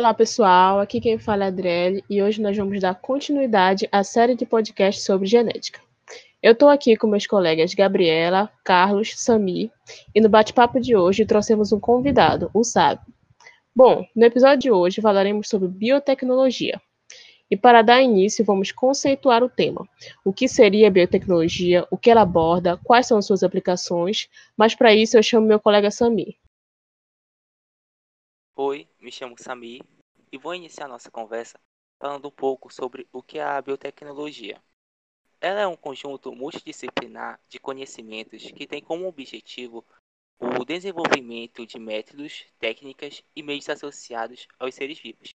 Olá pessoal, aqui quem fala é a Adriele e hoje nós vamos dar continuidade à série de podcasts sobre genética. Eu estou aqui com meus colegas Gabriela, Carlos, Sami e no bate-papo de hoje trouxemos um convidado, o Sábio. Bom, no episódio de hoje falaremos sobre biotecnologia. E para dar início, vamos conceituar o tema. O que seria a biotecnologia, o que ela aborda, quais são suas aplicações, mas para isso eu chamo meu colega Sami. Oi, me chamo Sami e vou iniciar nossa conversa falando um pouco sobre o que é a biotecnologia. Ela é um conjunto multidisciplinar de conhecimentos que tem como objetivo o desenvolvimento de métodos, técnicas e meios associados aos seres vivos,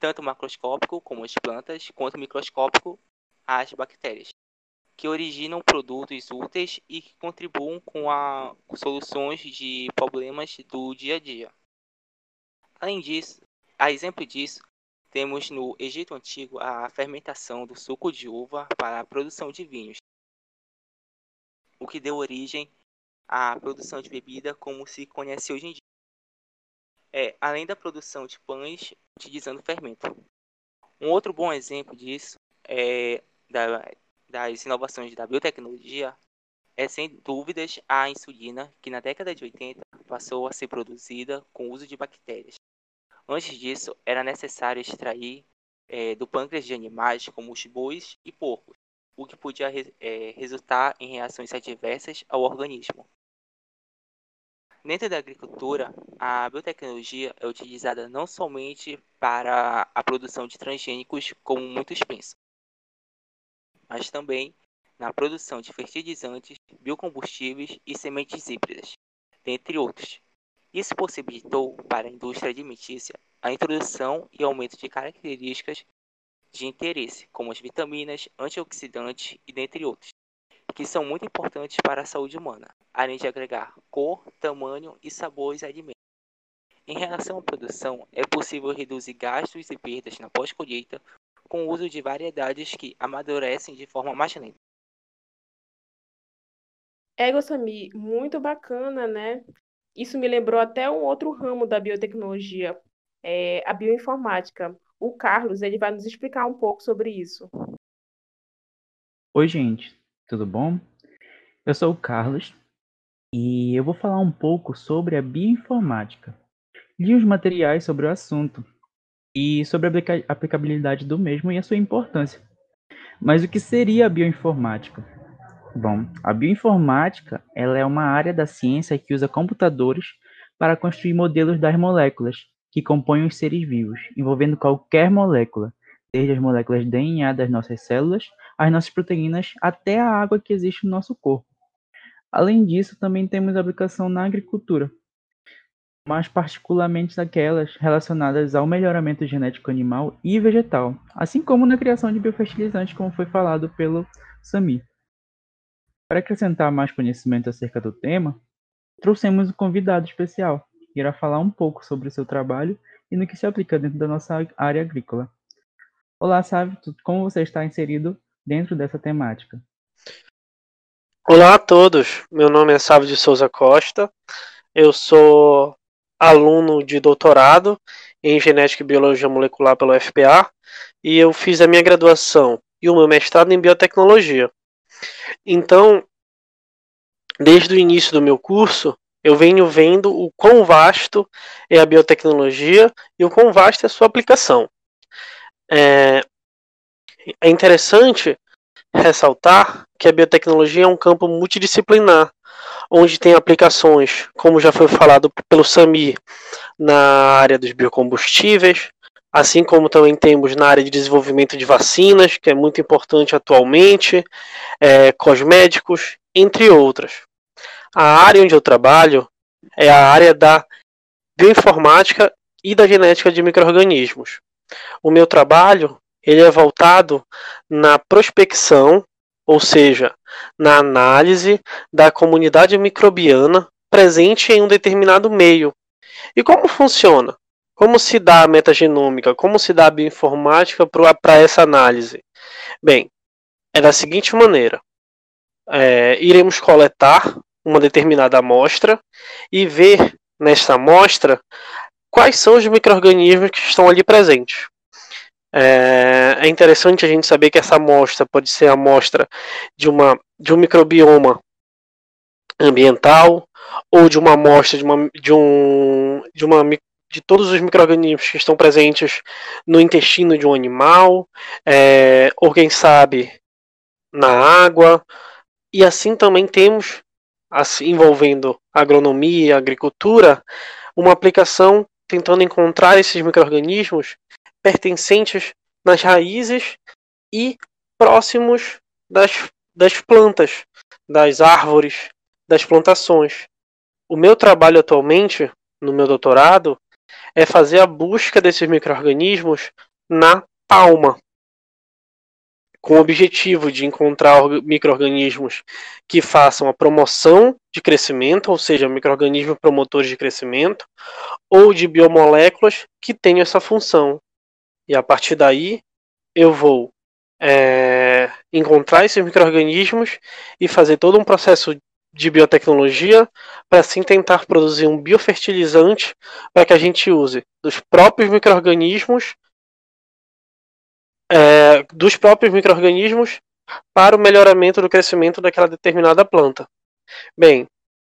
tanto macroscópico como as plantas, quanto microscópico as bactérias, que originam produtos úteis e que contribuem com a soluções de problemas do dia a dia. Além disso, a exemplo disso, temos no Egito Antigo a fermentação do suco de uva para a produção de vinhos, o que deu origem à produção de bebida como se conhece hoje em dia. É, além da produção de pães utilizando fermento. Um outro bom exemplo disso é da, das inovações da biotecnologia é sem dúvidas a insulina, que na década de 80 passou a ser produzida com o uso de bactérias. Antes disso, era necessário extrair é, do pâncreas de animais como os bois e porcos, o que podia é, resultar em reações adversas ao organismo. Dentro da agricultura, a biotecnologia é utilizada não somente para a produção de transgênicos, como muitos pensam, mas também na produção de fertilizantes, biocombustíveis e sementes híbridas, dentre outros, isso possibilitou para a indústria alimentícia a introdução e aumento de características de interesse, como as vitaminas, antioxidantes e dentre outros, que são muito importantes para a saúde humana, além de agregar cor, tamanho e sabor aos alimentos. Em relação à produção, é possível reduzir gastos e perdas na pós-colheita com o uso de variedades que amadurecem de forma mais lenta. É, Gossami, muito bacana, né? Isso me lembrou até um outro ramo da biotecnologia, é, a bioinformática. O Carlos, ele vai nos explicar um pouco sobre isso. Oi, gente, tudo bom? Eu sou o Carlos e eu vou falar um pouco sobre a bioinformática. Li os materiais sobre o assunto e sobre a aplicabilidade do mesmo e a sua importância. Mas o que seria a bioinformática? Bom, a bioinformática ela é uma área da ciência que usa computadores para construir modelos das moléculas que compõem os seres vivos, envolvendo qualquer molécula, desde as moléculas DNA das nossas células, as nossas proteínas, até a água que existe no nosso corpo. Além disso, também temos aplicação na agricultura, mais particularmente naquelas relacionadas ao melhoramento genético animal e vegetal, assim como na criação de biofertilizantes, como foi falado pelo Sami. Para acrescentar mais conhecimento acerca do tema, trouxemos um convidado especial, que irá falar um pouco sobre o seu trabalho e no que se aplica dentro da nossa área agrícola. Olá, Sávio, como você está inserido dentro dessa temática? Olá a todos, meu nome é Sávio de Souza Costa, eu sou aluno de doutorado em Genética e Biologia Molecular pelo FPA e eu fiz a minha graduação e o meu mestrado em Biotecnologia. Então, desde o início do meu curso, eu venho vendo o quão vasto é a biotecnologia e o quão vasta é a sua aplicação. É, é interessante ressaltar que a biotecnologia é um campo multidisciplinar, onde tem aplicações, como já foi falado pelo Sami, na área dos biocombustíveis, assim como também temos na área de desenvolvimento de vacinas, que é muito importante atualmente, é, cosméticos, entre outras. A área onde eu trabalho é a área da bioinformática e da genética de microrganismos. O meu trabalho ele é voltado na prospecção, ou seja, na análise da comunidade microbiana presente em um determinado meio. E como funciona? Como se dá a metagenômica? Como se dá a bioinformática para essa análise? Bem, é da seguinte maneira: é, iremos coletar uma determinada amostra e ver nesta amostra quais são os micro-organismos que estão ali presentes. É, é interessante a gente saber que essa amostra pode ser a amostra de, uma, de um microbioma ambiental ou de uma amostra de, uma, de, um, de, uma, de todos os micro-organismos que estão presentes no intestino de um animal, é, ou quem sabe na água. E assim também temos, assim, envolvendo agronomia agricultura, uma aplicação tentando encontrar esses micro-organismos pertencentes nas raízes e próximos das, das plantas, das árvores, das plantações. O meu trabalho atualmente, no meu doutorado, é fazer a busca desses micro-organismos na palma, com o objetivo de encontrar micro-organismos que façam a promoção de crescimento, ou seja, micro-organismos promotores de crescimento, ou de biomoléculas que tenham essa função. E a partir daí, eu vou é, encontrar esses micro-organismos e fazer todo um processo de biotecnologia para assim tentar produzir um biofertilizante para que a gente use dos próprios micro-organismos é, dos próprios micro-organismos para o melhoramento do crescimento daquela determinada planta. Bem,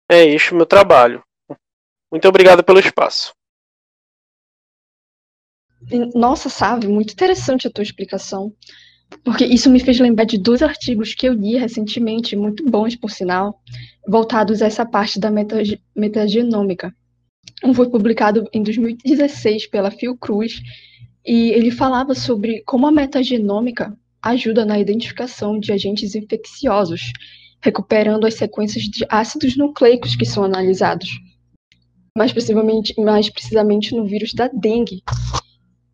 é isso o meu trabalho. Muito obrigado pelo espaço. Nossa, sabe, muito interessante a tua explicação. Porque isso me fez lembrar de dois artigos que eu li recentemente, muito bons, por sinal, voltados a essa parte da metagenômica. Um foi publicado em 2016 pela Fiocruz e ele falava sobre como a metagenômica ajuda na identificação de agentes infecciosos, recuperando as sequências de ácidos nucleicos que são analisados. Mais precisamente, mais precisamente no vírus da dengue,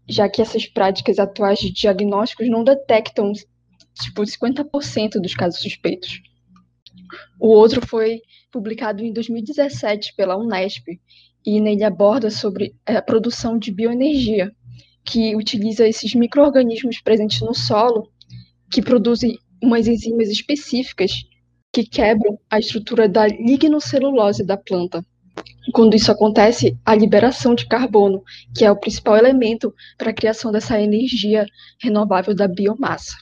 já que essas práticas atuais de diagnósticos não detectam tipo 50% dos casos suspeitos. O outro foi publicado em 2017 pela Unesp e nele aborda sobre a produção de bioenergia, que utiliza esses micro-organismos presentes no solo, que produzem umas enzimas específicas que quebram a estrutura da lignocelulose da planta. Quando isso acontece, a liberação de carbono, que é o principal elemento para a criação dessa energia renovável da biomassa.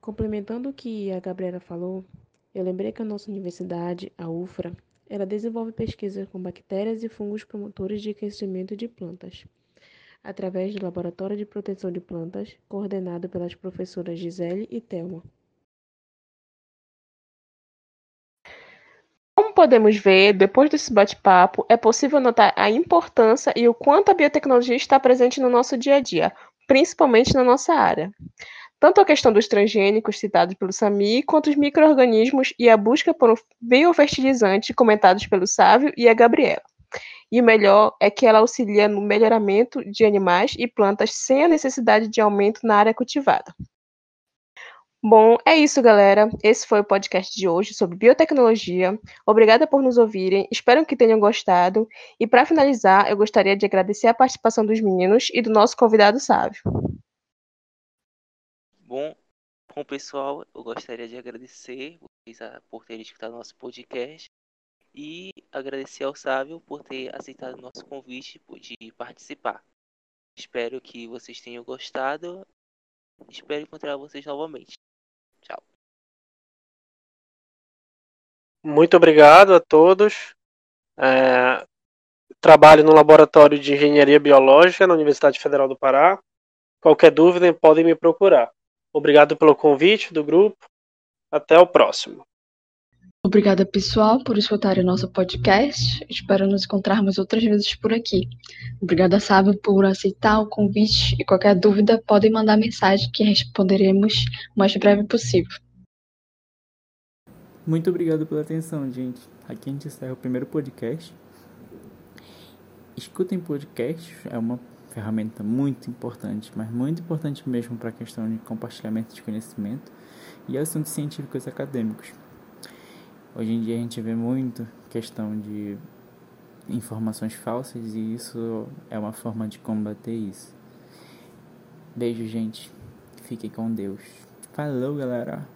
Complementando o que a Gabriela falou, eu lembrei que a nossa universidade, a UFRA, ela desenvolve pesquisas com bactérias e fungos promotores de crescimento de plantas através do Laboratório de Proteção de Plantas, coordenado pelas professoras Gisele e Thelma. Podemos ver, depois desse bate-papo, é possível notar a importância e o quanto a biotecnologia está presente no nosso dia a dia, principalmente na nossa área. Tanto a questão dos transgênicos citados pelo Sami, quanto os micro-organismos e a busca por um biofertilizante comentados pelo Sávio e a Gabriela. E o melhor é que ela auxilia no melhoramento de animais e plantas sem a necessidade de aumento na área cultivada. Bom, é isso, galera. Esse foi o podcast de hoje sobre biotecnologia. Obrigada por nos ouvirem. Espero que tenham gostado. E para finalizar, eu gostaria de agradecer a participação dos meninos e do nosso convidado sábio. Bom, bom pessoal, eu gostaria de agradecer vocês por terem escutado nosso podcast e agradecer ao Sávio por ter aceitado nosso convite de participar. Espero que vocês tenham gostado. Espero encontrar vocês novamente. Muito obrigado a todos. É, trabalho no Laboratório de Engenharia Biológica na Universidade Federal do Pará. Qualquer dúvida, podem me procurar. Obrigado pelo convite do grupo. Até o próximo. Obrigada, pessoal, por escutarem o nosso podcast. Espero nos encontrarmos outras vezes por aqui. Obrigada, Sábio, por aceitar o convite e qualquer dúvida podem mandar mensagem que responderemos o mais breve possível. Muito obrigado pela atenção, gente. Aqui a gente encerra o primeiro podcast. Escutem podcast, é uma ferramenta muito importante, mas muito importante mesmo para a questão de compartilhamento de conhecimento e assuntos científicos e acadêmicos. Hoje em dia a gente vê muito questão de informações falsas e isso é uma forma de combater isso. Beijo, gente. Fiquem com Deus. Falou, galera.